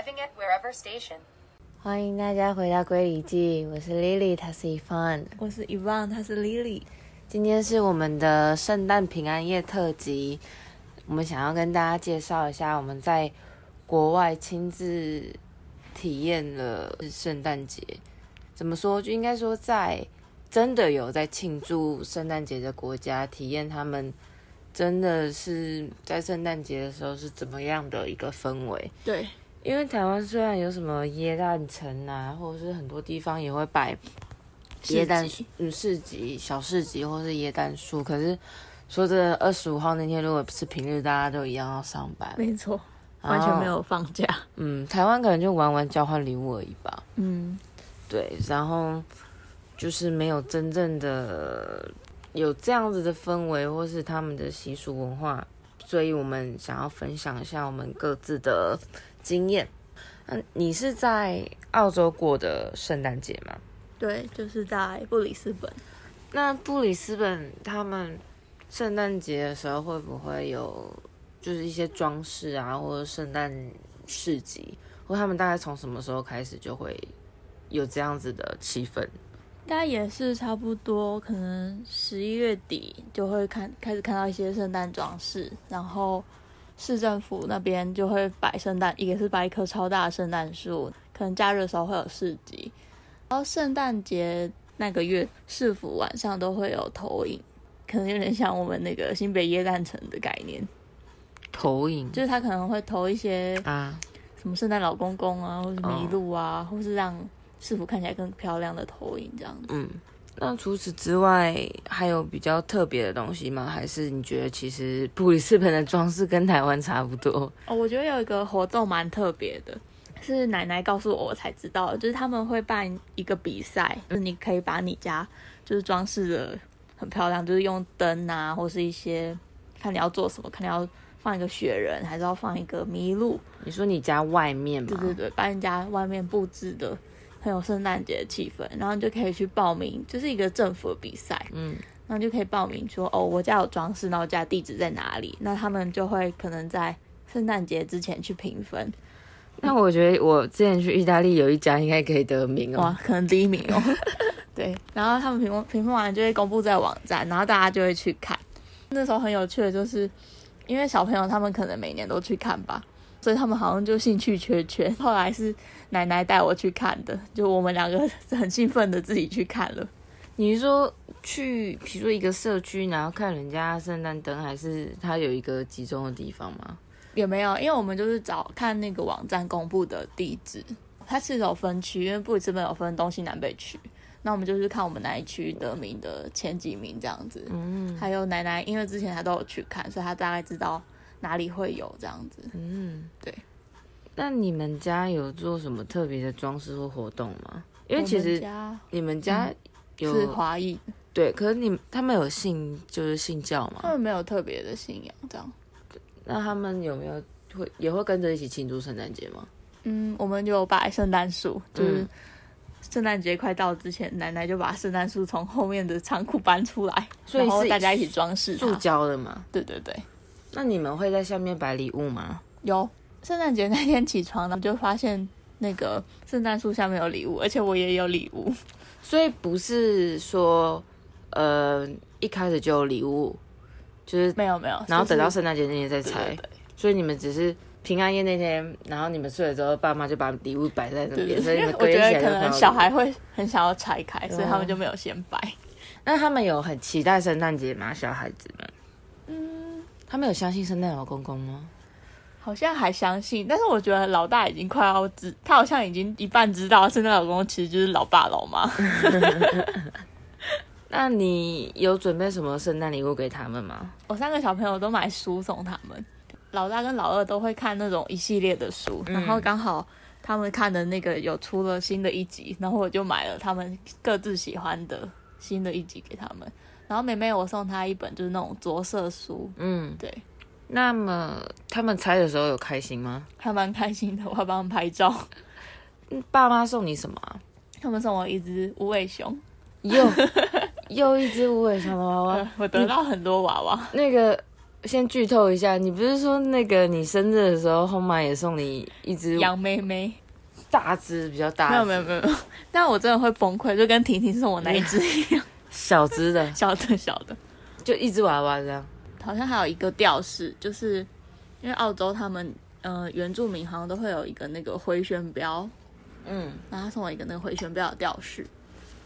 Arriving at wherever station. 欢迎大家回到归里记，我是 Lily，她是 Evan。我是 Evan，他是 Lily。今天是我们的圣诞平安夜特辑，我们想要跟大家介绍一下我们在国外亲自体验了圣诞节。怎么说？就应该说在真的有在庆祝圣诞节的国家，体验他们真的是在圣诞节的时候是怎么样的一个氛围。对，因为台湾虽然有什么椰蛋城啊，或者是很多地方也会摆椰蛋市嗯市集、小市集或是椰蛋树，可是说真的，二十五号那天如果是平日，大家都一样要上班，没错，完全没。有放假。嗯，台湾可能就玩玩交换礼物而已吧。嗯，对，然后就是没有真正的有这样子的氛围，或是他们的习俗文化，所以我们想要分享一下我们各自的经验。嗯，你是在澳洲过的圣诞节吗？对，就是在布里斯本。那布里斯本他们圣诞节的时候会不会有就是一些装饰啊，或者圣诞市集，或他们大概从什么时候开始就会有这样子的气氛？应该也是差不多，可能十一月底就会看开始看到一些圣诞装饰，然后市政府那边就会摆圣诞，也是摆一棵超大的圣诞树，可能假日的时候会有市集，然后圣诞节那个月市府晚上都会有投影，可能有点像我们那个新北耶诞城的概念，投影就是他可能会投一些啊，什么圣诞老公公啊，或是麋鹿啊，或是让市府看起来更漂亮的投影这样子。嗯。那除此之外，还有比较特别的东西吗？还是你觉得其实布里斯本的装饰跟台湾差不多？哦，我觉得有一个活动蛮特别的，是奶奶告诉我我才知道，就是他们会办一个比赛，就是你可以把你家就是装饰的很漂亮，就是用灯啊，或是一些看你要做什么，看你要放一个雪人，还是要放一个麋鹿，你说你家外面吗？对对对，把你家外面布置的很有圣诞节的气氛，然后你就可以去报名，就是一个政府的比赛，嗯，然后就可以报名说，哦，我家有装饰，然后我家地址在哪里？那他们就会可能在圣诞节之前去评分，那我觉得我之前去意大利有一家应该可以得名哦。哇，可能第一名哦。对，然后他们评分评分完就会公布在网站，然后大家就会去看。那时候很有趣的就是，因为小朋友他们可能每年都去看吧，所以他们好像就兴趣缺缺。后来是奶奶带我去看的，就我们两个很兴奋的自己去看了。你是说去，比如说一个社区，然后看人家圣诞灯，还是它有一个集中的地方吗？也没有，因为我们就是找看那个网站公布的地址，它是有分区，因为布里斯本有分东西南北区。那我们就是看我们哪一区得名的前几名这样子。嗯还有奶奶，因为之前她都有去看，所以她大概知道哪里会有这样子。嗯，对。那你们家有做什么特别的装饰或活动吗？因为其实家你们家有、是华裔，对，可是你他们有信就是信教吗？他们没有特别的信仰这样。那他们有没有会也会跟着一起庆祝圣诞节吗？嗯，我们就有摆圣诞树，就是嗯圣诞节快到之前，奶奶就把圣诞树从后面的仓库搬出来，所以然后是大家一起装饰塑。胶的吗？对对对。那你们会在下面摆礼物吗？有圣诞节那天起床，然后就发现那个圣诞树下面有礼物，而且我也有礼物。所以不是说，呃，一开始就有礼物，就是没有没有，然后等到圣诞节那天再对拆所以你们只是平安夜那天，然后你们睡了之后，爸妈就把礼物摆在那边，所以 我觉得可能小孩会很想要拆开，所以他哦们就没有先摆。那他们有很期待圣诞节吗？小孩子们，嗯，他们有相信圣诞老公公吗？好像还相信，但是我觉得老大已经快要知，他好像已经一半知道圣诞老公公其实就是老爸老妈。那你有准备什么圣诞礼物给他们吗？我三个小朋友都买书送他们，老大跟老二都会看那种一系列的书，然后刚好他们看的那个有出了新的一集，然后我就买了他们各自喜欢的新的一集给他们。然后妹妹我送她一本就是那种着色书，嗯，对，那么他们猜的时候有开心吗？还蛮开心的，我还帮他们拍照。嗯 爸妈送你什么啊？他们送我一只无尾熊，又 又一只无尾熊的娃娃？呃，我得到很多娃娃。那个先剧透一下，你不是说那个你生日的时候，后妈也送你一只羊妹妹，大只比较大，没有没有没有，没有。但我真的会崩溃，就跟婷婷送我那一只一样，小只的，小的小的，就一只娃娃这样。好像还有一个吊饰，就是因为澳洲他们呃原住民好像都会有一个那个回旋镖，嗯，然后他送我一个那个回旋镖的吊饰，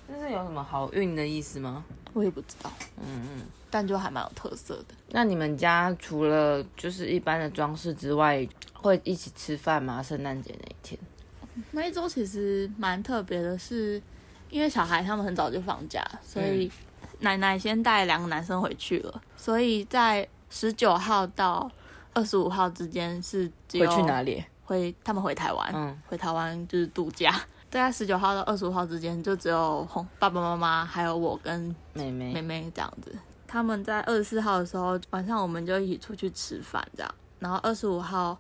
这是有什么好运的意思吗？我也不知道，嗯嗯。但就还蛮有特色的。那你们家除了就是一般的装饰之外，会一起吃饭吗？圣诞节那一天？那一周其实蛮特别的是，因为小孩他们很早就放假，所以奶奶先带两个男生回去了，所以在十九号到二十五号之间是只有回去哪里？回他们回台湾，嗯回台湾就是度假。在十九号到二十五号之间，就只有红爸爸妈妈还有我跟妹妹。妹妹这样子。他们在二十四号的时候晚上，我们就一起出去吃饭这样。然后二十五号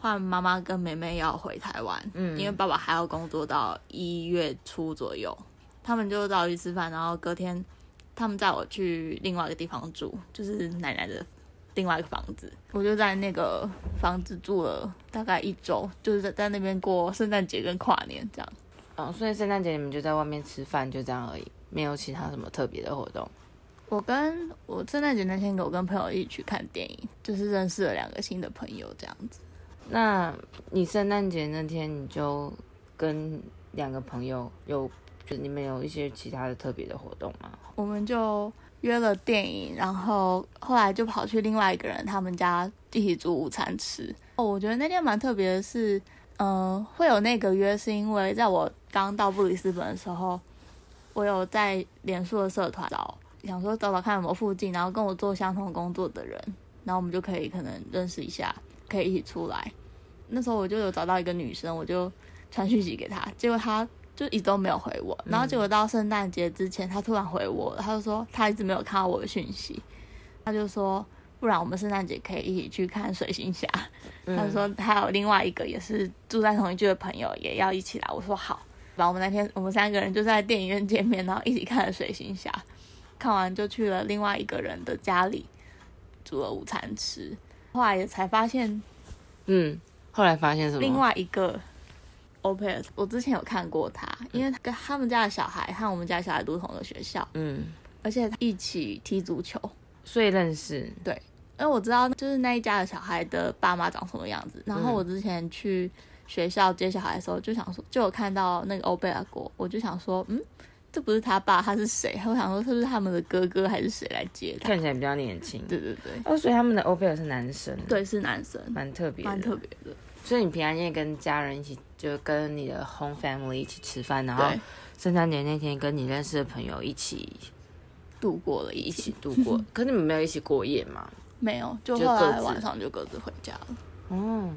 换妈妈跟妹妹要回台湾，嗯因为爸爸还要工作到一月初左右。他们就找我去吃饭，然后隔天他们载我去另外一个地方住，就是奶奶的另外一个房子。我就在那个房子住了大概一周，就是在在那边过圣诞节跟跨年这样。哦，所以圣诞节你们就在外面吃饭，就这样而已，没有其他什么特别的活动。我跟我圣诞节那天，我跟朋友一起去看电影，就是认识了两个新的朋友，这样子。那你圣诞节那天你就跟两个朋友有，就你们有一些其他的特别的活动吗？我们就约了电影，然后后来就跑去另外一个人他们家一起煮午餐吃。哦，我觉得那天蛮特别的是，嗯、会有那个约是因为在我刚到布里斯本的时候，我有在脸书的社团找，想说找找看有没有附近，然后跟我做相同工作的人，然后我们就可以可能认识一下，可以一起出来。那时候我就有找到一个女生，我就传讯息给她，结果她就一直都没有回我。然后结果到圣诞节之前，她突然回我了，她就说她一直没有看到我的讯息，她就说不然我们圣诞节可以一起去看水行侠。她就说还有另外一个也是住在同一区的朋友也要一起来，我说好。然后我们那天我们三个人就在电影院见面，然后一起看了水行侠。看完就去了另外一个人的家里煮了午餐吃。后来也才发现嗯，后来发现什么？另外一个 o p e 我之前有看过他，因为跟他们家的小孩和我们家小孩读同一个学校，嗯，而且一起踢足球。所以认识。对因为我知道就是那一家的小孩的爸妈长什么样子，然后我之前去学校接小孩的时候，就想说就有看到那个欧贝尔国，我就想说，嗯，这不是他爸，他是谁？我想说是不是他们的哥哥还是谁来接他？看起来比较年轻。对对对，哦，所以他们的欧贝尔是男生，，对是男生，蛮特别的，蛮特别的。所以你平安夜跟家人一起，就跟你的 home family 一起吃饭，然后对，圣诞节那天跟你认识的朋友一起度过了一一起起度过。可是你们没有一起过夜吗？没有，就就后来晚上就各自回家了。哦，呃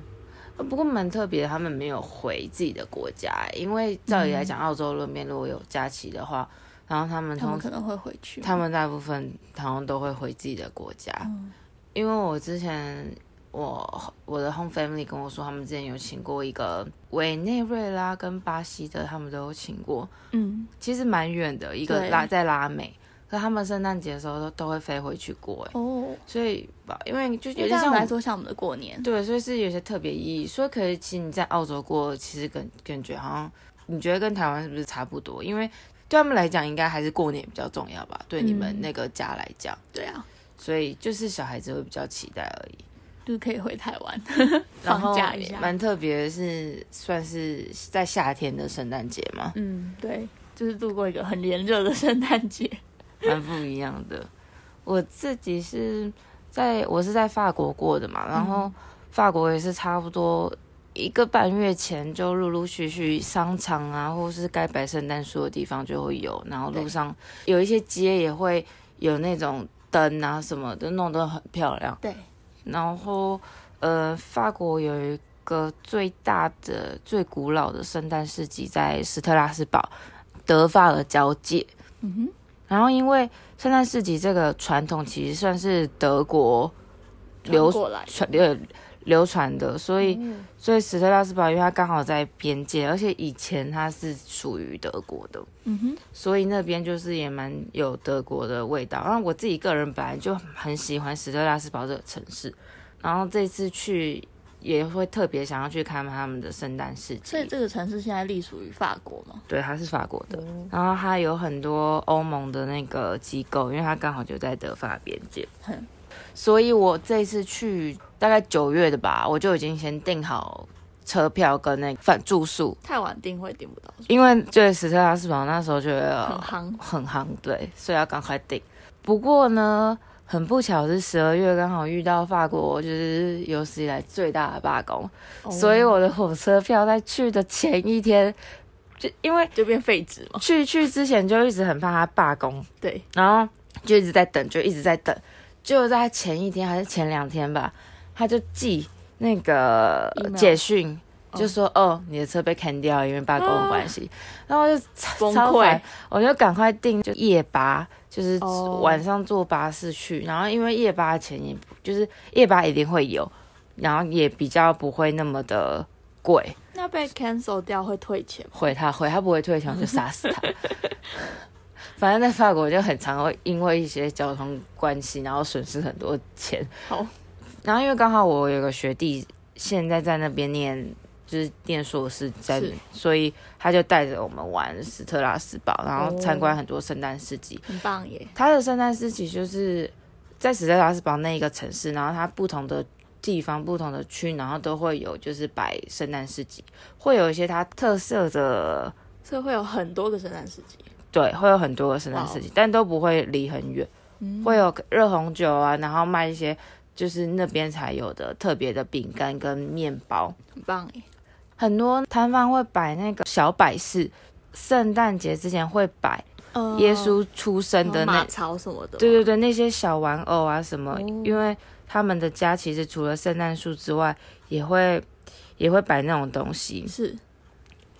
不过蛮特别的，他们没有回自己的国家，因为照理来讲，澳洲那边如果有假期的话，然后他们通他们可能会回去。他们大部分好像都会回自己的国家，嗯。因为我之前我我的 home family 跟我说，他们之前有请过一个委内瑞拉跟巴西的，他们都有请过，嗯，其实蛮远的，一个拉在拉美，可他们圣诞节的时候都都会飞回去过，哎，哦，所以吧，因为就对他像来说像我们的过年。对，所以是有些特别意义。所以可以，其实你在澳洲过，其实感感觉好像，你觉得跟台湾是不是差不多？因为对他们来讲，应该还是过年比较重要吧？对你们嗯那个家来讲，对啊，所以就是小孩子会比较期待而已。就是可以回台湾 然后放假一下。蛮特别的是，算是在夏天的圣诞节嘛，嗯，对，就是度过一个很炎热的圣诞节。蛮不一样的。我自己是在我是在法国过的嘛，然后法国也是差不多一个半月前就陆陆续续商场啊，或是该摆圣诞树的地方就会有，然后路上有一些街也会有那种灯啊什么的，弄得很漂亮。对，然后呃，法国有一个最大的、最古老的圣诞市集在斯特拉斯堡德法尔交界。嗯哼，然后因为圣诞市集这个传统其实算是德国流传过来。传流流传的，所以所以史特拉斯堡因为它刚好在边界，而且以前它是属于德国的，嗯哼，所以那边就是也蛮有德国的味道。然后我自己个人本来就很喜欢史特拉斯堡这个城市，然后这次去也会特别想要去看他们的圣诞市集。所以这个城市现在隶属于法国吗？对，它是法国的，然后它有很多欧盟的那个机构，因为它刚好就在德法边界嗯，所以我这次去大概九月的吧，我就已经先订好车票跟那个饭住宿，太晚订会订不到，因为对史特拉斯堡那时候觉得很夯。很夯，对，所以要赶快订。不过呢，很不巧是十二月刚好遇到法国就是有史以来最大的罢工，哦所以我的火车票在去的前一天，就因为就变废纸嘛。去去之前就一直很怕他罢工，对，然后就一直在等，就一直在等。就在前一天还是前两天吧，他就寄那个简讯，就说哦你的车被砍掉，因为罢工的关系。然后我就超崩溃，我就赶快订就夜巴，就是哦晚上坐巴士去。然后因为夜巴的钱也不就是夜巴一定会有，然后也比较不会那么的贵。那被 cancel 掉会退钱吗？会他会他不会退钱，我就杀死他。反正在法国就很常会因为一些交通关系，然后损失很多钱。好，然后因为刚好我有个学弟现在在那边念，就是念硕士在是，所以他就带着我们玩斯特拉斯堡，然后参观哦很多圣诞市集。很棒耶。他的圣诞市集就是在史特拉斯堡那一个城市，然后它不同的地方、不同的区，然后都会有就是摆圣诞市集，会有一些它特色的，所以会有很多个圣诞市集。对，会有很多个圣诞市集，但都不会离很远，嗯会有热红酒啊，然后卖一些就是那边才有的特别的饼干跟面包，很棒耶。很多摊贩会摆那个小摆饰。圣诞节之前会摆呃耶稣出生的那什么的。对对对，那些小玩偶啊什么，哦因为他们的家其实除了圣诞树之外，也会也会摆那种东西，是，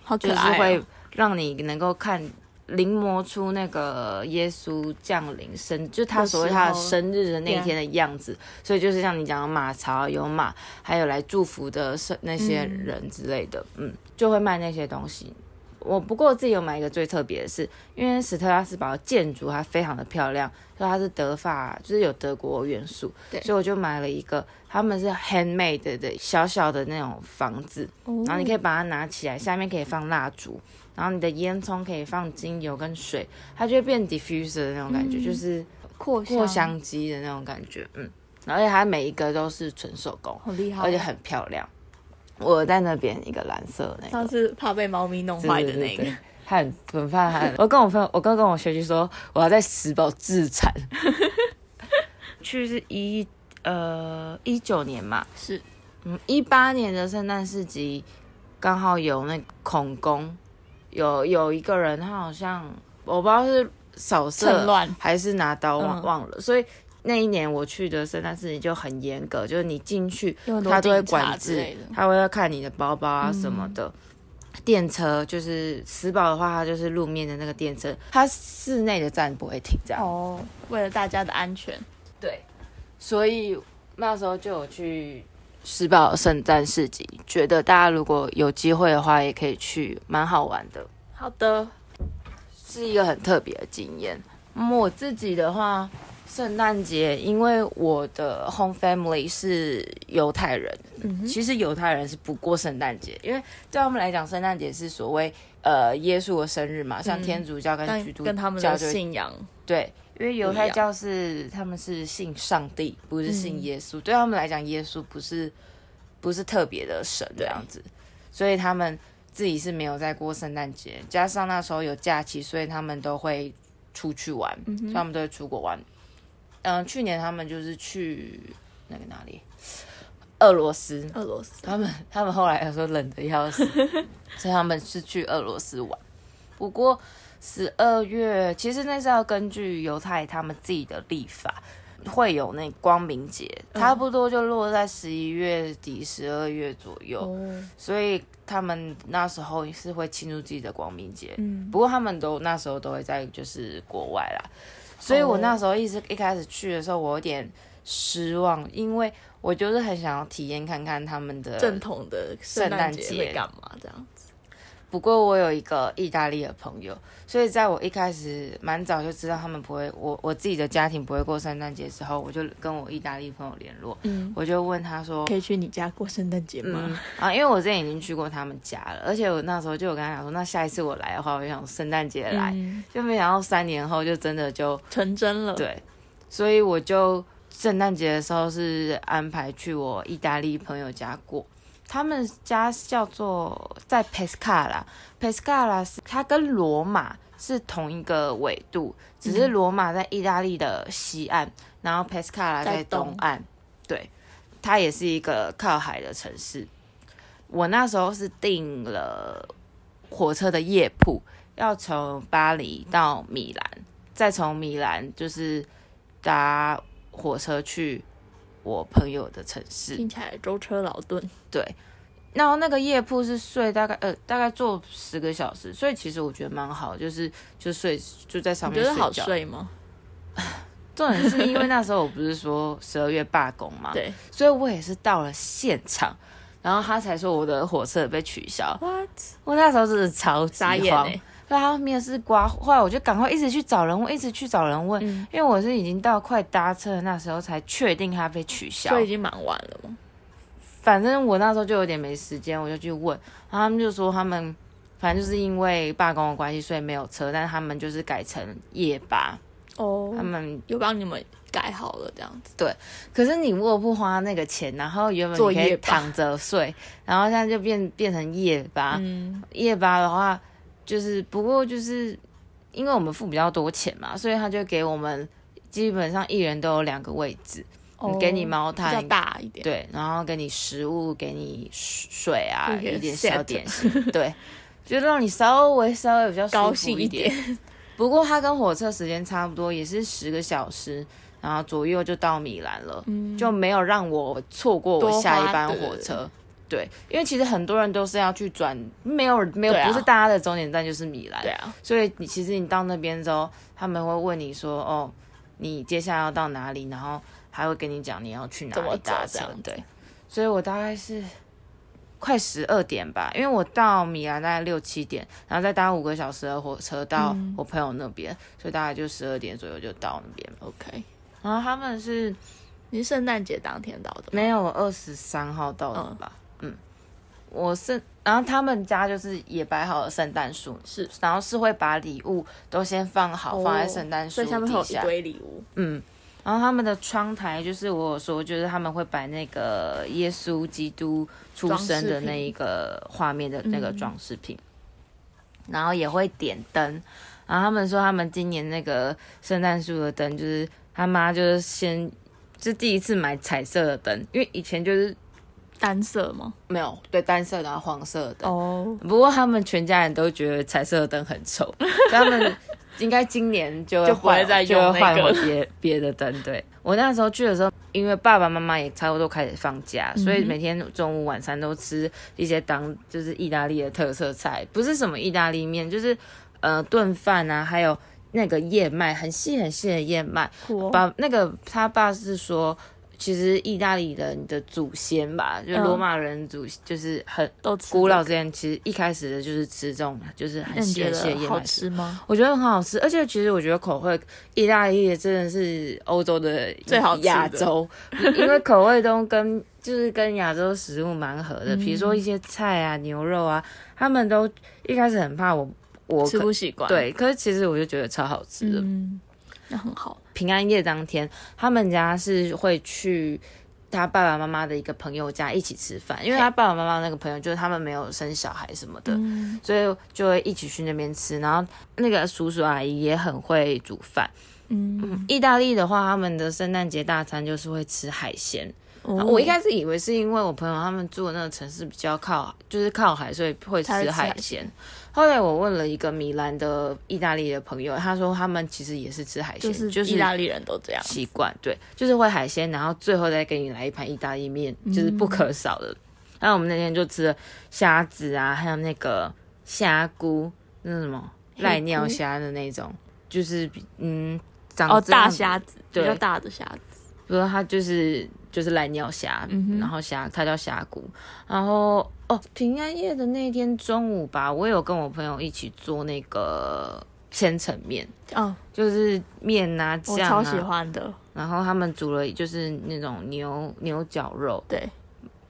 好可就是。会让你能够看临摹出那个耶稣降临生，就他所谓他的生日的那一天的样子。所以就是像你讲的马槽有马，还有来祝福的圣那些人之类的，嗯就会卖那些东西。我不过我自己有买一个最特别的是，因为史特拉斯堡的建筑它非常的漂亮，所以它是德法，就是有德国元素，所以我就买了一个，他们是 handmade 的小小的那种房子，哦然后你可以把它拿起来，下面可以放蜡烛，然后你的烟囱可以放精油跟水，它就会变 diffuser 的那种感觉，嗯。就是扩扩香机的那种感觉，嗯，而且它每一个都是纯手工，好厉害，而且很漂亮。我在那边一个蓝色的那个，上次怕被猫咪弄坏的那个。很很怕他。我跟我朋友，我刚跟我学弟说，我要在石堡自产。去是一呃一九年嘛，是。嗯，一八年的圣诞市集刚好有那孔工，有有一个人他好像我不知道是扫射乱。还是拿刀忘嗯。忘了，所以那一年我去的圣诞市集就很严格，就是你进去他都会管制他会要看你的包包啊什么嗯的。电车就是石堡的话，它就是路面的那个电车，它室内的站不会停这样。哦，为了大家的安全，对，所以那时候就有去石堡圣诞市集，觉得大家如果有机会的话，也可以去，蛮好玩的，好的，是一个很特别的经验。嗯，我自己的话，圣诞节因为我的 home family 是犹太人，嗯，其实犹太人是不过圣诞节，因为对他们来讲，圣诞节是所谓呃耶稣的生日嘛，像嗯天主教跟基但督跟他们的教就信仰对，因为犹太教是他们是信上帝，不是信嗯耶稣。对他们来讲，耶稣不是不是特别的神这样子，所以他们自己是没有在过圣诞节。加上那时候有假期，所以他们都会出去玩，嗯所以他们都会出国玩。嗯、去年他们就是去那个哪里，俄罗斯。俄罗斯，他们他们后来有说冷的要死，所以他们是去俄罗斯玩。不过十二月其实那是要根据犹太他们自己的历法，会有那光明节，嗯差不多就落在十一月底、十二月左右，哦，所以他们那时候是会庆祝自己的光明节。嗯，不过他们都那时候都会在就是国外啦，所以我哦那时候一直一开始去的时候，我有点失望，因为我就是很想要体验看看他们的正统的圣诞节节会干嘛这样子？不过我有一个意大利的朋友，所以在我一开始蛮早就知道他们不会，我我自己的家庭不会过圣诞节之后，我就跟我意大利朋友联络，嗯，我就问他说，可以去你家过圣诞节吗？嗯啊，因为我之前已经去过他们家了，而且我那时候就有跟他讲说，那下一次我来的话，我就想圣诞节来，嗯就没想到三年后就真的就成真了。，对，所以我就圣诞节的时候是安排去我意大利朋友家过。他们家叫做在 Pescara，Pescara 是它跟罗马是同一个纬度，只是罗马在意大利的西岸，然后 Pescara 在东岸。对，它也是一个靠海的城市。我那时候是订了火车的夜铺，要从巴黎到米兰，再从米兰就是搭火车去我朋友的城市。听起来舟车劳顿。对，然后那个夜铺是睡大概呃大概坐十个小时，所以其实我觉得蛮好，就是就睡就在上你觉得好面睡觉。睡吗？重点是因为那时候我不是说十二月罢工嘛，对所以我也是到了现场，然后他才说我的火车被取消。，what？我那时候真的超级慌，傻眼哎、对啊，面试刮，后来我就赶快一直去找人问，一直去找人问，嗯，因为我是已经到快搭车的那时候才确定他被取消所。以已经蛮晚了嘛。反正我那时候就有点没时间，我就去问，然后他们就说他们反正就是因为罢工的关系，所以没有车，但是他们就是改成夜巴，哦他们又帮你们改好了这样子。对可是你如果不花那个钱，然后原本你可以躺着睡，然后现在就变变成夜巴，嗯，夜巴的话，就是不过就是因为我们付比较多钱嘛，所以他就给我们基本上一人都有两个位置，哦给你毛比较毯，大一点。对，然后给你食物，给你水啊，一点小点心，对，就让你稍微稍微比较高兴一一点。不过它跟火车时间差不多，也是十个小时，然后左右就到米兰了。嗯，就没有让我错过我下一班对火车。对，因为其实很多人都是要去转，没有没有，啊不是大家的终点站就是米兰。对啊，所以你其实你到那边之后，他们会问你说，哦，你接下来要到哪里，然后还会跟你讲你要去哪里搭车对，所以我大概是快十二点吧，因为我到米兰大概六七点，然后再搭五个小时的火车到嗯我朋友那边，所以大概就十二点左右就到那边。OK。然后他们是你是圣诞节当天到的？没有二十三号到的吧？嗯，我是，然后他们家就是也摆好了圣诞树，是然后是会把礼物都先放好，哦放在圣诞树所以下一。堆礼物。嗯，然后他们的窗台就是我有说，就是他们会摆那个耶稣基督出生的那一个画面的那个装饰品，然后也会点灯。然后他们说，他们今年那个圣诞树的灯，就是他妈就是先是第一次买彩色的灯，因为以前就是单色吗？没有对单色然后黄色的灯。哦，不过他们全家人都觉得彩色的灯很丑，所 以他们应该今年就会再就会换用那个回别 别的灯。对我那时候去的时候，因为爸爸妈妈也差不多开始放假，所以每天中午晚餐都吃一些当就是意大利的特色菜，不是什么意大利面，就是呃炖饭啊，还有那个燕麦，很细很细的燕麦。酷哦把那个他爸是说。其实意大利人的祖先吧，就嗯罗马人祖，就是很都吃古老这之前其实一开始的就是吃这种就是，很那你觉细很细的得好燕麦丝，吃吗？我觉得很好吃，而且其实我觉得口味意大利也真的是欧洲的最好亚洲，因为口味都跟就是跟亚洲食物蛮合的，嗯比如说一些菜啊、牛肉啊，他们都一开始很怕我我吃可不习惯。，对，可是其实我就觉得超好吃的。嗯，那很好。平安夜当天，他们家是会去他爸爸妈妈的一个朋友家一起吃饭，因为他爸爸妈妈那个朋友就是他们没有生小孩什么的，嗯，所以就会一起去那边吃。然后那个叔叔阿姨也很会煮饭。嗯，意大利的话，他们的圣诞节大餐就是会吃海鲜。哦我一开始以为是因为我朋友他们住的那个城市比较靠，就是靠海，所以会吃海鲜。后来我问了一个米兰的意大利的朋友，他说他们其实也是吃海鲜，就是就是意大利人都这样。习惯，对，就是会海鲜，然后最后再给你来一盘意大利面，就是不可少的。然后我们那天就吃了虾子啊，还有那个虾菇，那是什么黑赖尿菇虾的那种，就是比嗯长哦，大虾子，比对较大的虾子。比如说它就是就是赖尿虾，嗯然后虾它叫虾菇，然后哦平安夜的那天中午吧，我有跟我朋友一起做那个千层面，哦，就是面啊酱我超喜啊，欢的。然后他们煮了就是那种牛牛绞肉，对，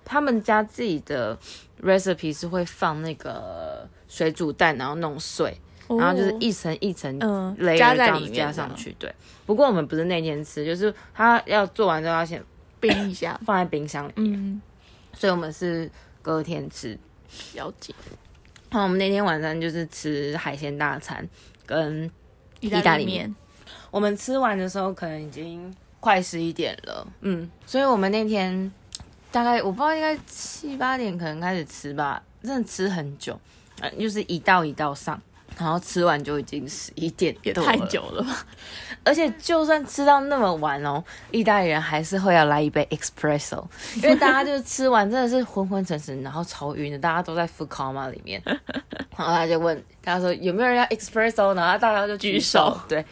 他们家自己的 recipe 是会放那个水煮蛋，然后弄碎，然后就是一层一层嗯 layer 加在里加上去。对，不过我们不是那天吃，就是他要做完之后要先冰一下。放在冰箱里面，嗯，所以我们是隔天吃。了解。然后我们那天晚上就是吃海鲜大餐，跟意大利面，我们吃完的时候可能已经快十一点了，嗯，所以我们那天大概我不知道应该七八点可能开始吃吧，真的吃很久，呃，就是一道一道上，然后吃完就已经十一点多了也太久了吧？而且就算吃到那么晚哦，意大利人还是会要来一杯 espresso，因为大家就是吃完真的是昏昏沉沉，然后超晕的，大家都在 food coma 里面。然后他就问大家说有没有人要 espresso，然后大家就举举手对，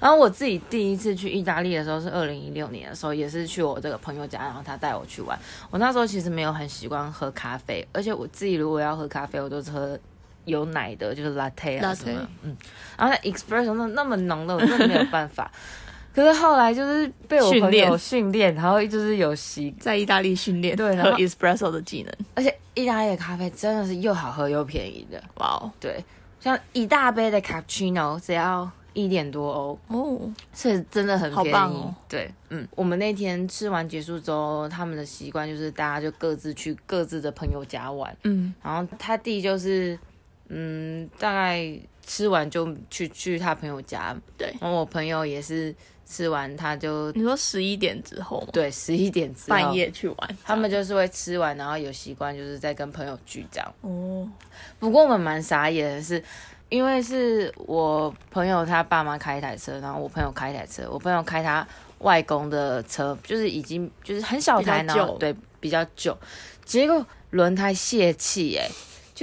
然后我自己第一次去意大利的时候是二零一六年的时候，也是去我这个朋友家，然后他带我去玩。我那时候其实没有很习惯喝咖啡，而且我自己如果要喝咖啡，我都是喝有奶的，就是 latte 啊什么，嗯。然后那 espresso 那那么浓的，我真的没有办法。可是后来就是被我朋友训练，然后就是有习，在意大利训练对然后喝 espresso 的技能。而且意大利的咖啡真的是又好喝又便宜的。哇哦对，像一大杯的 cappuccino 只要一点多欧，哦，是真的很便宜。好棒哦对，嗯，我们那天吃完结束之后，他们的习惯就是大家就各自去各自的朋友家玩。嗯，然后他弟就是，嗯，大概吃完就去去他朋友家。对然后我朋友也是吃完他就你说十一点之后吗？对十一点之后半，夜去玩，他们就是会吃完，然后有习惯就是在跟朋友聚这样。哦，不过我们蛮傻眼的是，因为是我朋友他爸妈开一台车，然后我朋友开一台车，我朋友开他外公的车，就是已经就是很小台，比较旧然后对比较旧，结果轮胎泄气，哎，就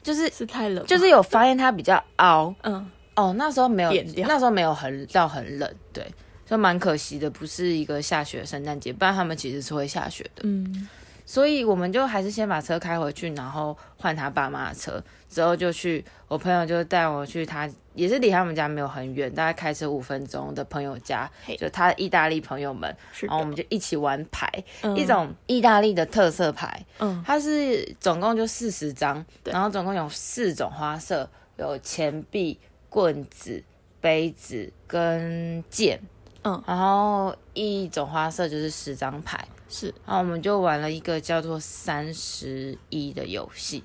就是是太冷，就是有发现它比较凹嗯，哦，那时候没有那时候没有很到很冷，对，就蛮可惜的，不是一个下雪的圣诞节，不然他们其实是会下雪的。嗯，所以我们就还是先把车开回去，然后换他爸妈的车，之后就去我朋友就带我去他也是离他们家没有很远，大概开车五分钟的朋友家，就他的意大利朋友们，然后我们就一起玩牌，嗯。一种意大利的特色牌，嗯。它是总共就四十张，然后总共有四种花色，有钱币、棍子、杯子跟剑，嗯。然后一种花色就是十张牌。是然后我们就玩了一个叫做三十一的游戏，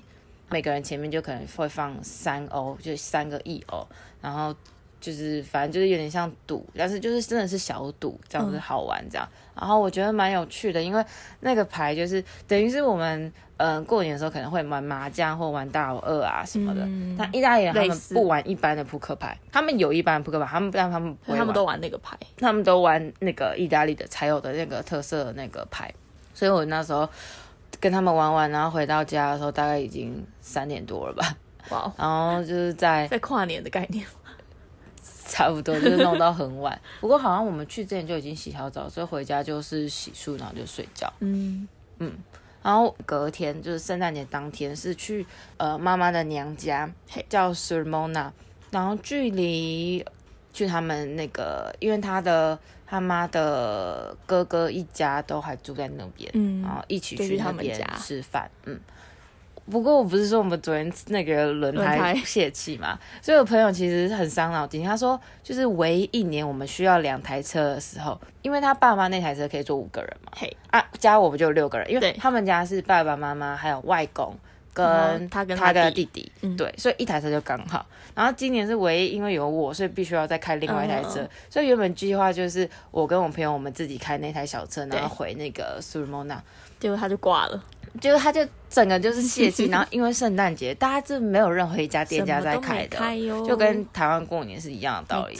每个人前面就可能会放三欧，就三个亿欧，然后就是反正就是有点像赌，但是就是真的是小赌这样子嗯好玩这样。然后我觉得蛮有趣的，因为那个牌就是等于是我们嗯、呃过年的时候可能会玩麻将或玩大老二啊什么的，嗯。但意大利人他们不玩一般的扑克牌，他们有一般的扑克牌，他们但他们不他们都玩那个牌，他们都玩那个意大利的才有的那个特色的那个牌，所以我那时候跟他们玩完，然后回到家的时候大概已经三点多了吧，哇哦，然后就是在在跨年的概念，差不多就是弄到很晚。不过好像我们去之前就已经洗好澡，所以回家就是洗漱，然后就睡觉。嗯嗯，然后隔天就是圣诞节当天是去呃妈妈的娘家嘿，叫 Sermona，然后距离去他们那个，因为他的他妈的哥哥一家都还住在那边，嗯然后一起去他们家吃饭，嗯。不过我不是说我们昨天那个轮胎泄气嘛，所以我朋友其实很伤脑筋。他说，就是唯一一年我们需要两台车的时候，因为他爸妈那台车可以坐五个人嘛，嘿，啊，加我们就六个人，因为对。他们家是爸爸妈妈还有外公跟他跟他他弟。的弟弟，嗯。对，所以一台车就刚好。然后今年是唯一因为有我，所以必须要再开另外一台车，嗯所以原本计划就是我跟我朋友我们自己开那台小车，然后回那个苏尔莫纳，结果他就挂了，结果他就整个就是泄气，然后因为圣诞节，大家这没有任何一家店家在开的，开就跟台湾过年是一样的道理。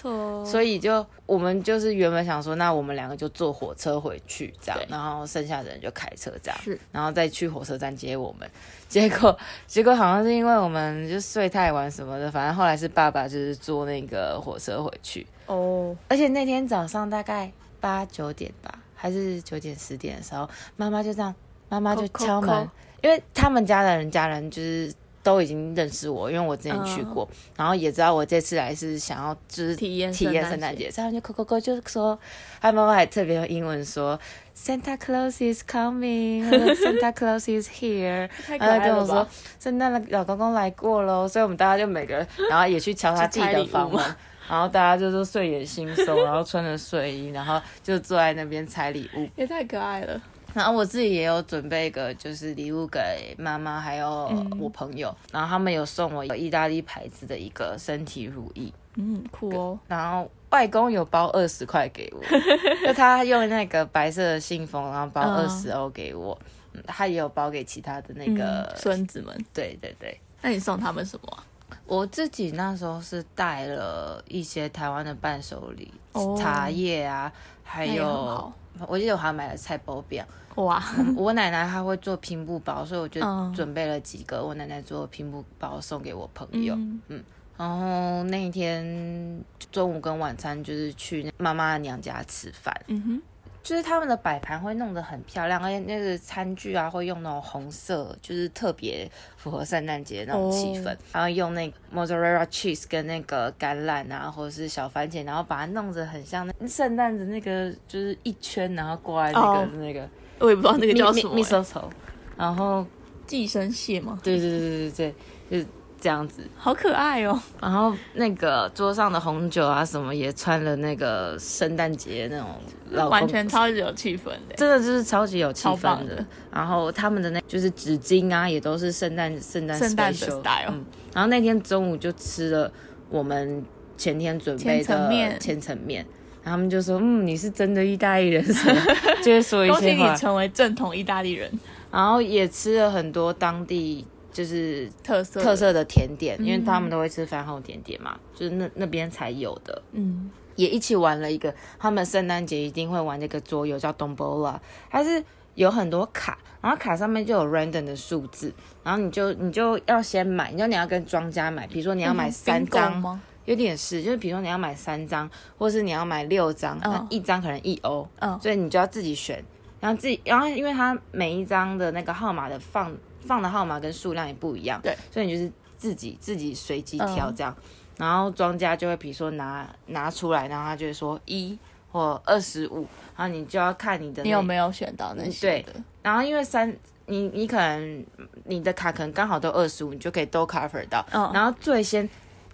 所以就我们就是原本想说，那我们两个就坐火车回去这样，然后剩下的人就开车这样，然后再去火车站接我们。结果 结果好像是因为我们就睡太晚什么的，反正后来是爸爸就是坐那个火车回去，哦，而且那天早上大概八九点吧，还是九点十点的时候，妈妈就这样，妈妈就敲门，因为他们家的人家人就是都已经认识我，因为我之前去过，然后也知道我这次来是想要就是体验体验圣诞节，所以他们就扣扣扣，就是说，他妈妈还特别用英文说 Santa Claus is coming，Santa Claus is here，然后跟我说？圣诞的老公公来过喽，所以我们大家就每个人，然后也去敲他自己的房门然后大家就是睡眼惺忪，然后穿着睡衣，然后就坐在那边拆礼物。也太可爱了。然后我自己也有准备一个，就是礼物给妈妈还有嗯我朋友，然后他们有送我意大利牌子的一个身体乳液，嗯，酷哦。然后外公有包二十块给我，就他用那个白色的信封，然后包嗯二十欧给我，嗯他也有包给其他的那个嗯孙子们，对对对。那你送他们什么啊？我自己那时候是带了一些台湾的伴手礼，哦茶叶啊，还有好我记得我还买了菜包饼。哇，我奶奶她会做拼布包，所以我就嗯准备了几个我奶奶做拼布包送给我朋友。嗯然后那一天中午跟晚餐就是去妈妈娘家吃饭，嗯哼，就是他们的摆盘会弄得很漂亮，而且那个餐具啊会用那种红色，就是特别符合圣诞节那种气氛。哦然后用那个 mozzarella cheese 跟那个橄榄啊，或者是小番茄，然后把它弄得很像那圣诞的那个，就是一圈，然后挂在那个、哦那个我也不知道那个叫什么、蜜蜜欸，mistletoe，然后寄生蟹吗？对对对对对对，就是这样子。好可爱哦。然后那个桌上的红酒啊什么也穿了那个圣诞节那种完全超级有气氛的。真的就是超级有气氛的。的然后他们的那就是纸巾啊，也都是圣诞圣诞圣诞的 style 嗯，然后那天中午就吃了我们前天准备的面千层面。然后他们就说：“嗯，你是真的意大利人，什么 就会说一恭喜。你成为正统意大利人，然后也吃了很多当地就是特色特，色的甜点，因为嗯他们都会吃饭后甜点嘛，就是那那边才有的。嗯，也一起玩了一个，他们圣诞节一定会玩那个桌游叫 Dombola，它是有很多卡，然后卡上面就有 random 的数字，然后你就你就要先买，你就你要跟庄家买，比如说你要买三张，吗？有点是，就是比如说你要买三张，或是你要买六张，嗯。那一张可能一欧，嗯。所以你就要自己选，然后自己，然后因为它每一张的那个号码的放放的号码跟数量也不一样，对，所以你就是自己自己随机挑嗯。这样，然后庄家就会比如说拿拿出来，然后他就会说一或二十五，然后你就要看你的你有没有选到那些对？然后因为三，你你可能你的卡可能刚好都二十五，你就可以都 cover 到。嗯。然后最先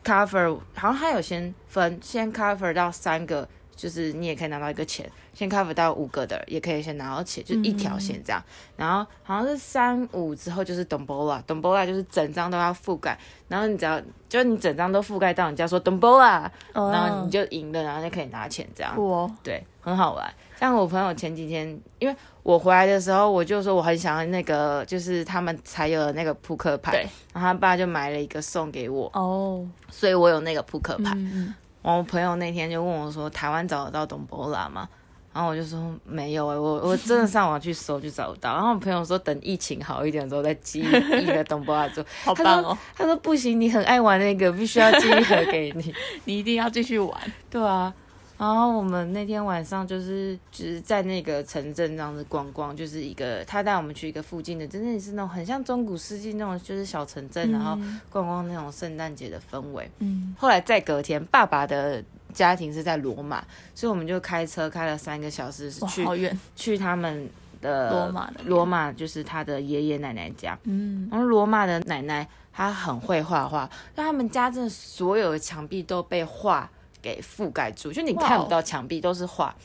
cover，好像他有先分，先 cover 到三个，就是你也可以拿到一个钱；先 cover 到五个的，也可以先拿到钱，就一条线这样。然后好像是三五之后就是 dombola，dombola 就是整张都要覆盖，然后你只要就你整张都覆盖到，你就要说 dombola，、哦然后你就赢了，然后就可以拿钱这样。酷哦，对，很好玩。像我朋友前几天，因为我回来的时候，我就说我很想要那个，就是他们才有的那个扑克牌，对然后他爸就买了一个送给我，哦，所以我有那个扑克牌。嗯我朋友那天就问我说：“台湾找得到董博拉吗？”然后我就说没有哎、我我真的上网去搜就找不到。然后我朋友说等疫情好一点之后再寄一个东波拉做。好他说棒哦！他说不行，你很爱玩那个，必须要寄一盒给你。你一定要继续玩。对啊，然后我们那天晚上就是就是在那个城镇这样子逛逛，就是一个他带我们去一个附近的，真的是那种很像中古世纪那种就是小城镇，然后逛逛那种圣诞节的氛围。嗯，后来再隔天，爸爸的家庭是在罗马，所以我们就开车开了三个小时哇，去。去他们的罗马的罗马就是他的爷爷奶奶家。嗯，然后罗马的奶奶她很会画画，但他们家真的所有的墙壁都被画给覆盖住，就你看不到墙壁都是画。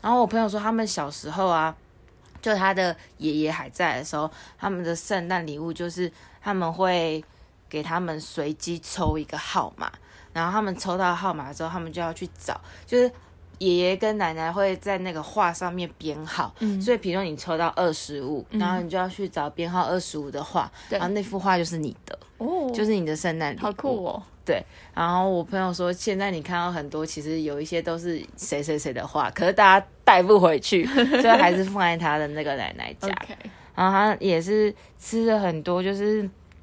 然后我朋友说，他们小时候啊，就他的爷爷还在的时候，他们的圣诞礼物就是他们会给他们随机抽一个号码，然后他们抽到号码之后，他们就要去找，就是爷爷跟奶奶会在那个画上面编号，嗯。所以比如说你抽到二十五，然后你就要去找编号二十五的画，对。然后那幅画就是你的，哦，就是你的圣诞礼物，好酷哦。然后我朋友说，现在你看到很多，其实有一些都是谁谁谁的画，可是大家带不回去，所以还是放在他的那个奶奶家。然后他也是吃了很多，就是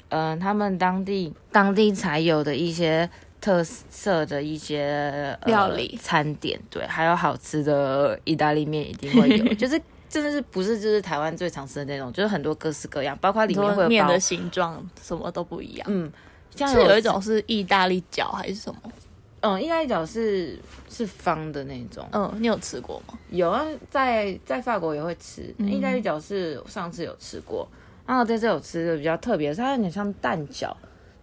嗯、呃他们当地当地才有的一些特色的一些、呃料理餐点，对，还有好吃的意大利面一定会有，就是真的是不是就是台湾最常吃的那种，就是很多各式各样，包括里面会有面的形状什么都不一样。嗯，像是有一种是意大利饺还是什么？嗯，意大利饺是是方的那种，嗯，你有吃过吗？有啊，在在法国也会吃。嗯意大利饺是上次有吃过，然后这次有吃的比较特别，它有点像蛋饺，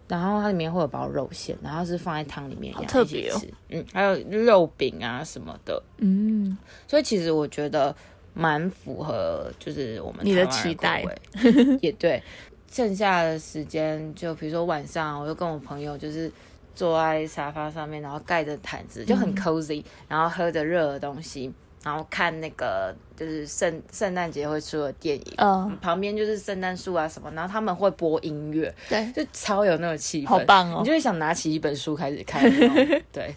然后它里面会有包肉馅，然后是放在汤里面一样好特别哦。一起吃。嗯，还有肉饼啊什么的，嗯，所以其实我觉得蛮符合就是我们你的期待。也对。剩下的时间，就比如说晚上，我就跟我朋友就是坐在沙发上面，然后盖着毯子，就嗯。很 cozy，、然后喝着热的东西，然后看那个就是圣圣诞节会出的电影，嗯，旁边就是圣诞树啊什么，然后他们会播音乐，对，就超有那种气氛，好棒哦。你就会想拿起一本书开始看。对，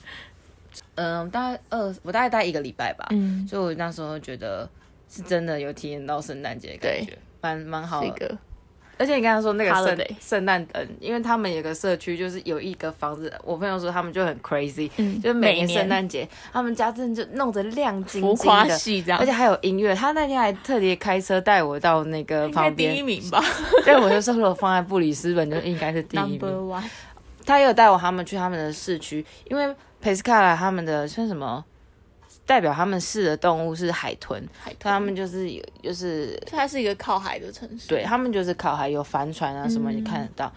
嗯，大概二，我大概待一个礼拜吧，嗯，所以我那时候觉得是真的有体验到圣诞节的感觉，蛮蛮好的。而且你刚刚说那个圣圣诞灯，因为他们有个社区，就是有一个房子，我朋友说他们就很 crazy，、嗯就是每年圣诞节他们家真的就弄得亮晶晶的。夸系这样，而且还有音乐，他那天还特别开车带我到那个旁边，第一名吧对，我就说如果放在布里斯本就应该是第一名。，Number One。他也有带我他们去他们的市区，因为佩斯卡拉他们的算什么，代表他们市的动物是海豚，海豚他们就是有就是它是一个靠海的城市，对他们就是靠海有帆船啊什么，嗯你看得到。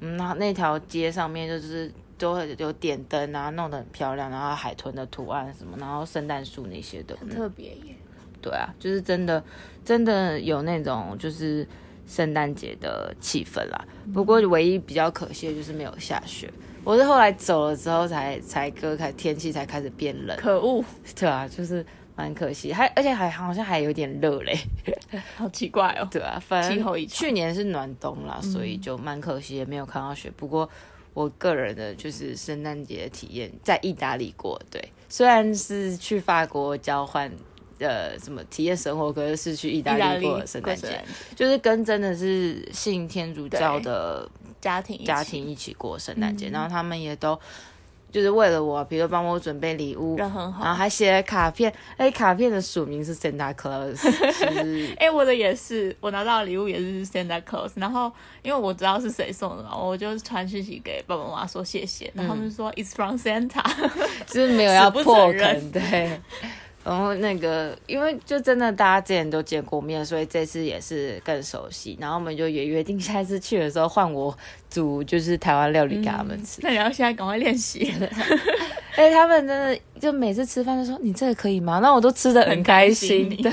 嗯，然后那条街上面就是都会有点灯啊，弄得很漂亮，然后海豚的图案什么，然后圣诞树那些的。很嗯特别耶。对啊，就是真的真的有那种就是圣诞节的气氛啦。不过唯一比较可惜的就是没有下雪。我是后来走了之后才才割开，天气才开始变冷。可恶，对啊，就是蛮可惜，还而且还好像还有点热嘞。好奇怪哦。对啊，反正去年是暖冬啦，所以就蛮可惜，也没有看到雪。不过我个人的就是圣诞节的体验在意大利过，对，虽然是去法国交换。呃，什么体验生活？可是是去意大利利过的圣诞节就是跟真的是信天主教的家庭一起。家庭一起过圣诞节，嗯。然后他们也都就是为了我，比如帮我准备礼物，人很然后。还写了卡片，哎，卡片的署名是 Santa Claus，就是 哎、我的也是，我拿到的礼物也是 Santa Claus，然后因为我知道是谁送的嘛，我就传讯息给爸爸妈妈说谢谢，然后他们说 It's from Santa，就是没有要破梗，对。然后那个，因为就真的大家之前都见过面，所以这次也是更熟悉。然后我们就也约定下一次去的时候换我煮就是台湾料理给他们吃。那你要现在赶快练习，哎、他们真的就每次吃饭就说你这个可以吗？那我都吃的 很开心，对，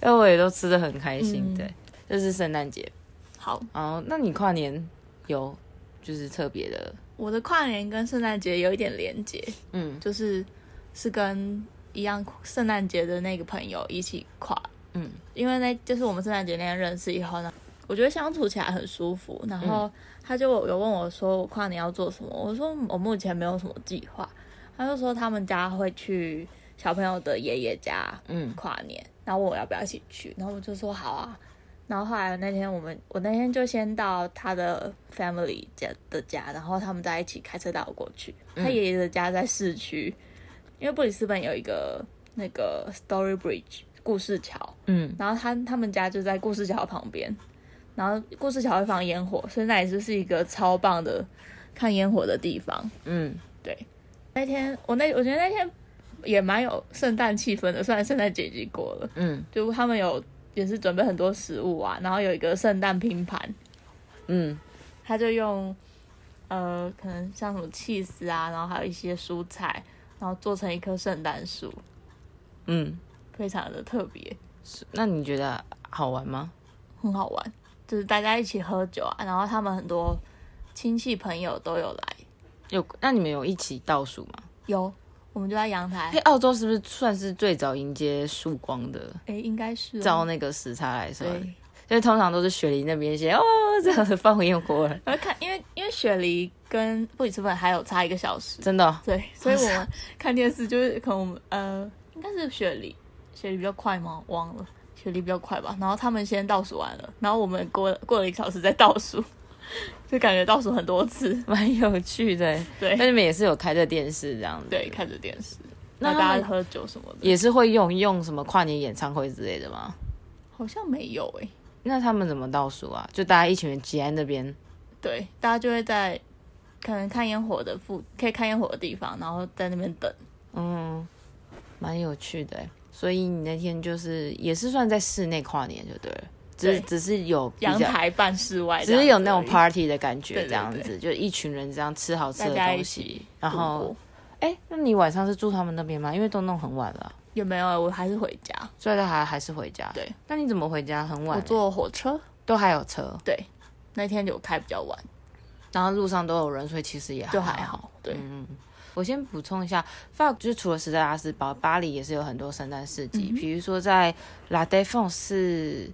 因为我也都吃的很开心，嗯对。这是圣诞节，好。哦，那你跨年有就是特别的，我的跨年跟圣诞节有一点连结，嗯就是是跟一样圣诞节的那个朋友一起跨，嗯因为那就是我们圣诞节那天认识以后呢，我觉得相处起来很舒服。然后他就有问我说我跨年要做什么，我说我目前没有什么计划。他就说他们家会去小朋友的爷爷家嗯跨年，然后问我要不要一起去，然后我就说好啊。然后后来那天我们我那天就先到他的 family 家的家，然后他们在一起开车带我过去。他爷爷的家在市区，因为布里斯本有一个那个 Story Bridge 故事桥，嗯。然后他他们家就在故事桥旁边，然后故事桥会放烟火，所以那也就是一个超棒的看烟火的地方。嗯。对。那天我那我觉得那天也蛮有圣诞气氛的，虽然圣诞节已经过了，嗯。就他们有也是准备很多食物啊，然后有一个圣诞拼盘，嗯。他就用呃可能像什么 cheese 啊，然后还有一些蔬菜，然后做成一棵圣诞树，嗯，非常的特别，那你觉得好玩吗？很好玩，就是大家一起喝酒啊，然后他们很多亲戚朋友都有来，有，那你们有一起倒数吗？有我们就在阳台哎，，澳洲是不是算是最早迎接曙光的？哎，应该是哦照那个时差来说，对。因为通常都是雪梨那边先哦 这样子放烟火了，然后看，因为因为雪梨跟布里斯本还有差一个小时，真的哦、对，所以我们看电视就是可能我们呃，应该是雪梨，雪梨比较快吗？忘了，雪梨比较快吧。然后他们先倒数完了，然后我们过过了一个小时再倒数，就感觉倒数很多次。蛮有趣的。对那你们也是有开着电视这样子？对，，开着电视，那大家喝酒什么的，也是会用用什么跨年演唱会之类的吗？好像没有哎、那他们怎么倒数啊？就大家一群人挤在那边，对，大家就会在可能看烟火的附，可以看烟火的地方，然后在那边等。嗯，蛮有趣的欸。所以你那天就是也是算在室内跨年就对了，只是只是有阳台办室外只是有那种 party 的感觉，这样子，就一群人这样吃好吃的东西，然后过，哎、那你晚上是住他们那边吗？因为都弄很晚了，有没有？啊？我还是回家，所以他还还是回家。对，那你怎么回家？很晚欸？我坐火车，都还有车，对，那天就开比较晚，然后路上都有人，所以其实也就还还好。对，嗯，我先补充一下，法就是除了斯特拉斯堡，巴黎也是有很多圣诞市集，嗯比如说在拉德凤是。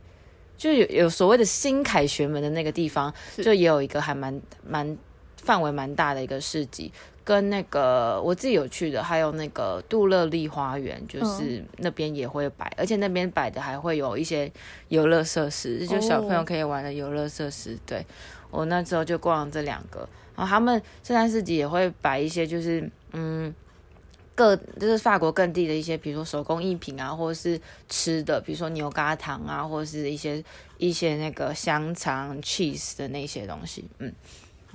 就有有所谓的新凯旋门的那个地方，就也有一个还蛮蛮范围蛮大的一个市集，跟那个我自己有去的，还有那个杜乐丽花园，就是那边也会摆，而且那边摆的还会有一些游乐设施，就小朋友可以玩的游乐设施。对我那时候就逛了这两个，然后他们圣诞市集也会摆一些，就是嗯。各就是法国各地的一些，比如说手工艺品啊，或者是吃的，比如说牛轧糖啊，或者是一些一些那个香肠、cheese 的那些东西。嗯，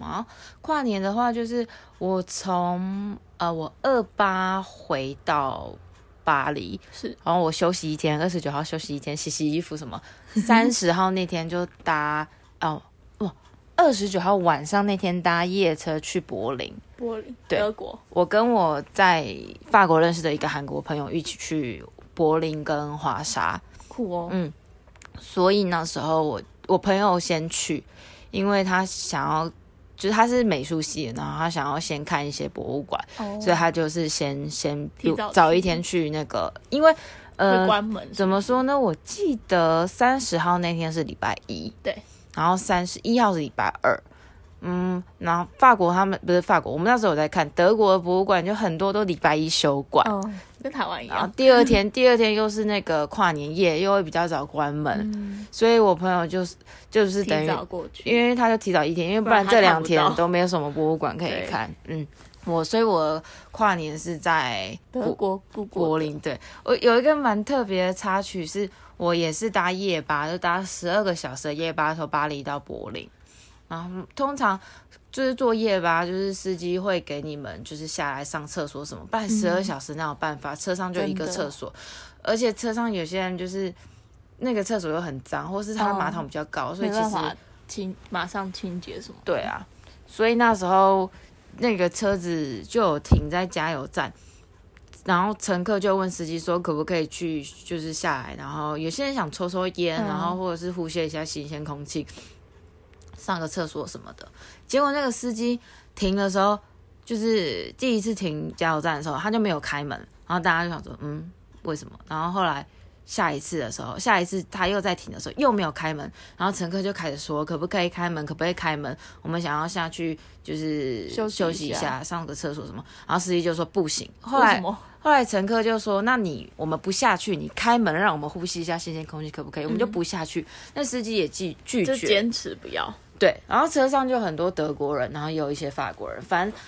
好，跨年的话，就是我从呃我二八回到巴黎，是然后我休息一天，二十九号休息一天，洗洗衣服什么，三十号那天就搭哦哦，二十九号晚上那天搭夜车去柏林。柏林，对德国，我跟我在法国认识的一个韩国朋友一起去柏林跟华沙，酷哦，嗯所以那时候我我朋友先去，因为他想要，就是他是美术系，然后他想要先看一些博物馆，哦所以他就是先先早早一天去那个，因为呃关门，怎么说呢？我记得三十号那天是礼拜一，对，然后三十一号是礼拜二。嗯，然后法国他们不是法国，我们那时候有在看德国的博物馆，就很多都礼拜一休馆，嗯，跟台湾一然后样，第二天，第二天又是那个跨年夜，又会比较早关门，嗯，所以我朋友就是就是等提于，因为他就提早一天，因为不不然这两天都没有什么博物馆可以对看。嗯，我所以我跨年是在德国故国柏林，对我有一个蛮特别的插曲是，我也是搭夜巴，就搭十二个小时的夜巴从巴黎到柏林，然后通常就是作业吧，就是司机会给你们就是下来上厕所什么，不然十二小时那有办法？车上就一个厕所，而且车上有些人就是那个厕所又很脏，或是他的马桶比较高，所以其实清马上清洁什么，对啊，所以那时候那个车子就有停在加油站，然后乘客就问司机说可不可以去，就是下来，然后有些人想抽抽烟，嗯。然后或者是呼吸一下新鲜空气，上个厕所什么的。结果那个司机停的时候，就是第一次停加油站的时候，他就没有开门，然后大家就想说，嗯，为什么？然后后来。下一次的时候，下一次他又在停的时候又没有开门，然后乘客就开始说可不可以开门，可不可以开门？我们想要下去就是休息一下下，上个厕所什么。然后司机就说不行。后来？后来乘客就说：“那你我们不下去，你开门让我们呼吸一下新鲜空气，可不可以？”我们就不下去。那司机也拒拒绝，就坚持不要，对。然后车上就很多德国人，然后也有一些法国人，反正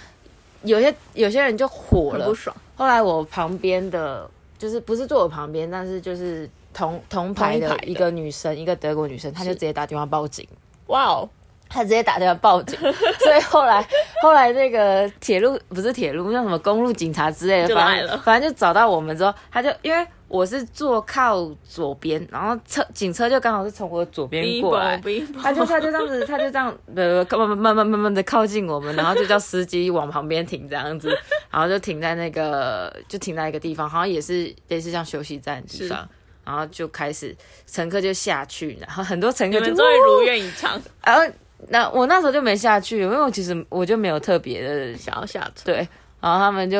有些有些人就火了很不。爽，后来我旁边的，就是不是坐我旁边，但是就是同同排的同排的一个女生，一个德国女生，她就直接打电话报警。哇哦，他直接打电话报警，所以后来后来那个铁路不是铁路，那什么公路警察之类的，反正反正就找到我们之后，他就因为我是坐靠左边，然后车警车就刚好是从我左边过来，他就 他就这样子，他就这样呃慢慢慢慢慢慢的靠近我们，然后就叫司机往旁边停这样子，然后就停在那个就停在一个地方，好像也是类似像休息站的地方。然后就开始乘客就下去，然后很多乘客就们终于如愿以偿，然后那我那时候就没下去，因为我其实我就没有特别的想要下车，对，然后他们就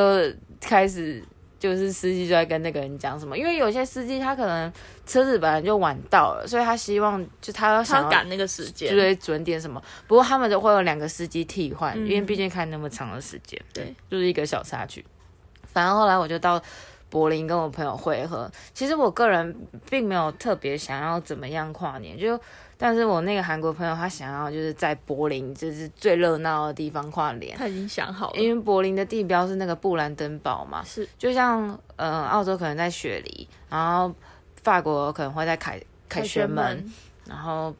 开始就是司机就在跟那个人讲什么，因为有些司机他可能车子本来就晚到了，所以他希望就他要想赶那个时间，对准点什么，不过他们都会有两个司机替换，嗯因为毕竟开那么长的时间，对，就是一个小插曲。反正后来我就到柏林跟我朋友会合。其实我个人并没有特别想要怎么样跨年，就但是我那个韩国朋友他想要就是在柏林，就是最热闹的地方跨年，他已经想好了，因为柏林的地标是那个布兰登堡嘛，是。就像呃澳洲可能在雪梨，然后法国可能会在凯凯旋门，然后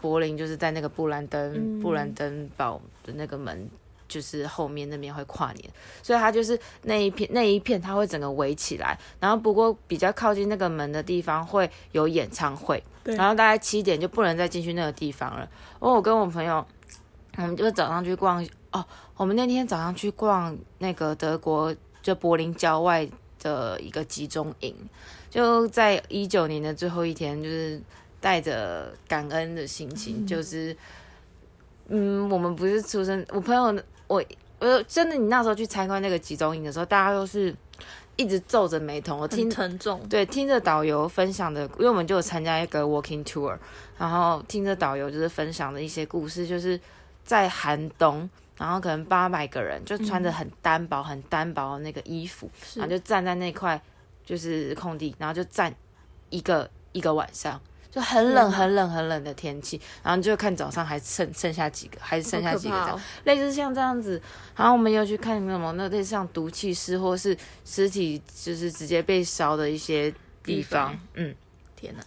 柏林就是在那个布兰登、嗯。布兰登堡的那个门，就是后面那边会跨年，所以它就是那一片那一片它会整个围起来，然后不过比较靠近那个门的地方会有演唱会，对然后大概七点就不能再进去那个地方了。我跟我朋友，我们就早上去逛哦，我们那天早上去逛那个德国就柏林郊外的一个集中营，就在一九年的最后一天，就是带着感恩的心情，就是嗯，我们不是出生，我朋友我我真的，你那时候去参观那个集中营的时候，大家都是一直皱着眉头，我听很沉重，对，听着导游分享的，因为我们就有参加一个 walking tour，然后听着导游就是分享的一些故事，就是在寒冬，然后可能八百个人就穿着很单薄、很单薄的那个衣服，然后就站在那块就是空地，然后就站一个一个晚上。就很冷、很冷、很冷的天气，然后就看早上还剩剩下几个，还是剩下几个这样哦，类似像这样子，然后我们又去看什么那类似像毒气室或是尸体就是直接被烧的一些地地方，嗯，天哪，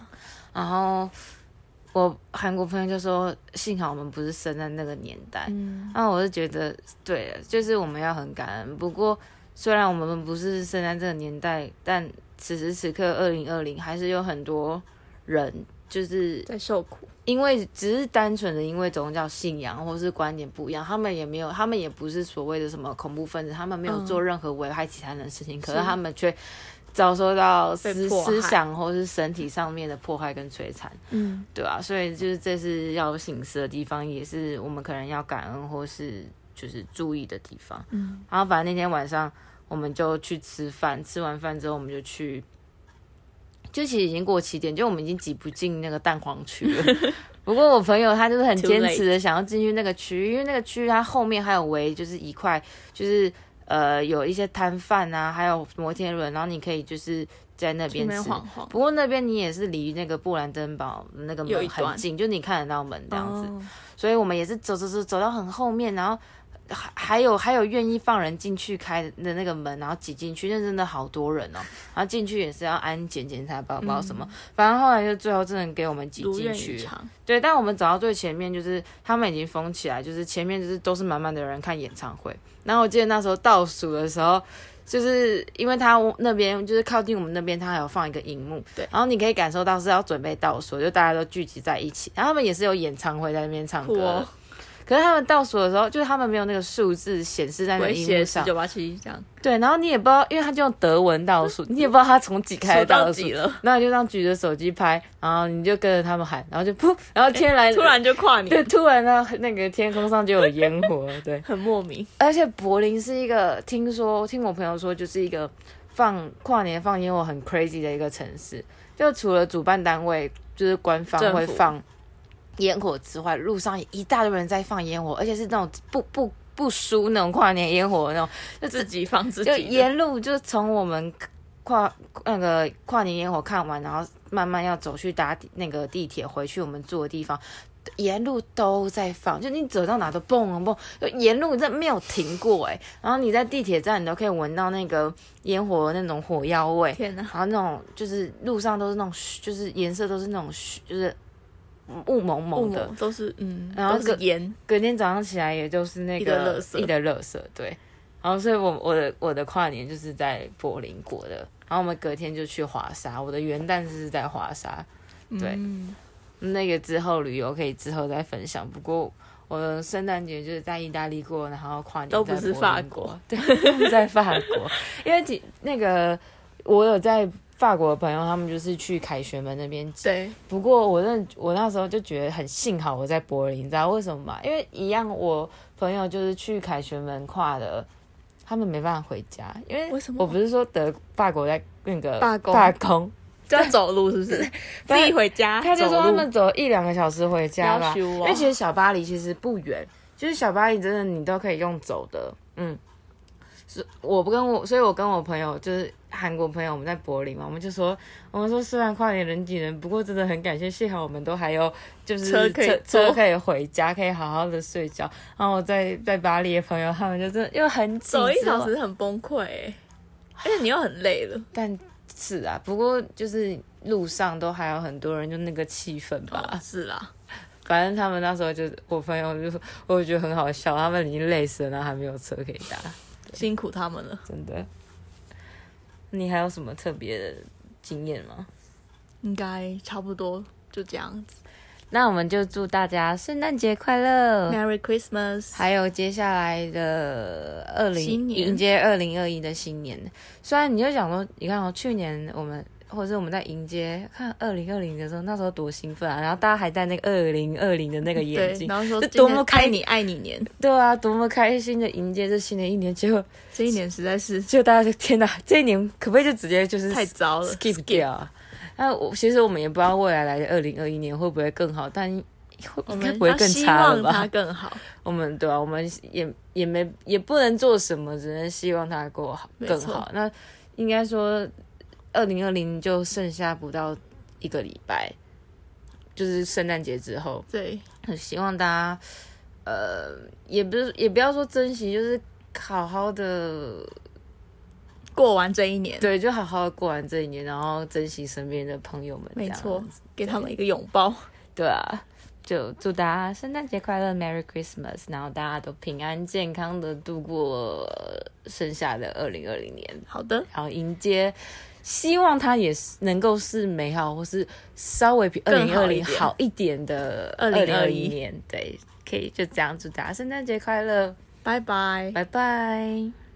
然后我韩国朋友就说，幸好我们不是生在那个年代，嗯，那我就觉得对了，就是我们要很感恩。不过虽然我们不是生在这个年代，但此时此刻二零二零还是有很多人就是在受苦，因为只是单纯的因为宗教信仰或是观点不一样，他们也没有，他们也不是所谓的什么恐怖分子，他们没有嗯做任何危害其他人的事情，可是是他们却遭受到思思想或是身体上面的迫害跟摧残，嗯，对啊，所以就是这是要醒思的地方，也是我们可能要感恩或是就是注意的地方。嗯，然后反正那天晚上我们就去吃饭，吃完饭之后我们就去，就其实已经过七点，就我们已经挤不进那个蛋黄区了。不过我朋友他就是很坚持的想要进去那个区域，因为那个区域它后面还有围就是一块，就是呃有一些摊贩啊，还有摩天轮，然后你可以就是在那边吃。晃晃，不过那边你也是离那个布兰登堡那个门很近，就你看得到门这样子。哦所以我们也是走走走走到很后面，然后还还有还有愿意放人进去开的那个门，然后挤进去，那真的好多人哦。然后进去也是要安检检查包包什么，反正后来就最后真的给我们挤进去。对，但我们走到最前面，就是他们已经封起来，就是前面就是都是满满的人看演唱会。然后我记得那时候倒数的时候，就是因为他那边就是靠近我们那边，他还有放一个荧幕，对。然后你可以感受到是要准备倒数，就大家都聚集在一起，然后他们也是有演唱会在那边唱歌可是他们倒数的时候，就是他们没有那个数字显示在那个威荧幕上，九八七这样，对，然后你也不知道，因为他就用德文倒数，你也不知道他从几开始倒数。几，了，然后你就这样举着手机拍，然后你就跟着他们喊，然后就噗，然后天来 突然就跨年。对，突然呢，那个天空上就有烟火了，对。很莫名，而且柏林是一个，听说听我朋友说，就是一个放跨年放烟火很 crazy 的一个城市。就除了主办单位就是官方会放烟火之外，路上也一大堆人在放烟火，而且是那种不不不输那种跨年烟火那种，就自己放自己就，沿路就从我们跨那个跨年烟火看完，然后慢慢要走去搭那个地铁回去我们住的地方，沿路都在放，就你走到哪都蹦啊蹦，就沿路真的没有停过哎。然后你在地铁站，你都可以闻到那个烟火的那种火药味，天哪，然后那种就是路上都是那种就是颜色都是那种就是雾蒙蒙的，都是嗯，然后个烟，隔天早上起来也就是那个一的垃圾，对。然后所以我我的我的跨年就是在柏林过的，然后我们隔天就去华沙，我的元旦是在华沙，对。嗯。那个之后旅游可以之后再分享。不过我的圣诞节就是在意大利过，然后跨年都不是法国。过，对，在法国，因为几那个我有在法国的朋友，他们就是去凯旋门那边对，不过我那我那时候就觉得很幸好我在柏林，你知道为什么？吗？因为一样我朋友就是去凯旋门跨的，他们没办法回家，因为为什么？我不是说德法国在那个罢工。罢工，就要走路是不是？自己回家，他就说他们走一两个小时回家吧，因为其实小巴黎其实不远，就是小巴黎真的你都可以用走的，嗯。是我不跟我，所以我跟我朋友就是韩国朋友，我们在柏林嘛，我们就说，我们说虽然跨年人挤人，不过真的很感谢，幸好我们都还有就是车可以车车可以回家，可以好好的睡觉。然后我在在巴黎的朋友，他们就真的因为很挤，走一小时很崩溃欸，而且你又很累了。但是啊，不过就是路上都还有很多人，就那个气氛吧。哦，是啦，反正他们那时候就我朋友就说，我觉得很好笑，他们已经累死了，然后还没有车可以搭，辛苦他们了。真的。你还有什么特别的经验吗？应该差不多就这样子。那我们就祝大家圣诞节快乐，Merry Christmas！还有接下来的二零迎接二零二一的新年。虽然你就想说，你看哦，去年我们或者是我们在迎接看二零二零的时候，那时候多兴奋啊！然后大家还戴那个二零二零的那个眼，镜，然后说这多么开你爱你年，对啊，多么开心的迎接这新的一年。结果，这一年实在是结果大家就天哪，这一年可不可以就直接就是太糟了 skip 掉啊？那我其实我们也不知道未来来的二零二一年会不会更好，但会我们应该不会更差了吧？更好。我们对啊，我们也也没也不能做什么，只能希望它过好更好。那应该说，二零二零就剩下不到一个礼拜，就是圣诞节之后，对，很希望大家，呃，也不是也不要说珍惜，就是好好的，过完这一年，对，就好好的过完这一年，然后珍惜身边的朋友们，没错，给他们一个拥抱。对。啊，就祝大家圣诞节快乐，Merry Christmas，然后大家都平安健康的度过剩下的二零二零年，好的，然后迎接。希望它也是能够是美好，或是稍微比二更零二零好一点好一点的二零二一年。对，可以就这样祝大家圣诞节快乐，拜拜。拜拜。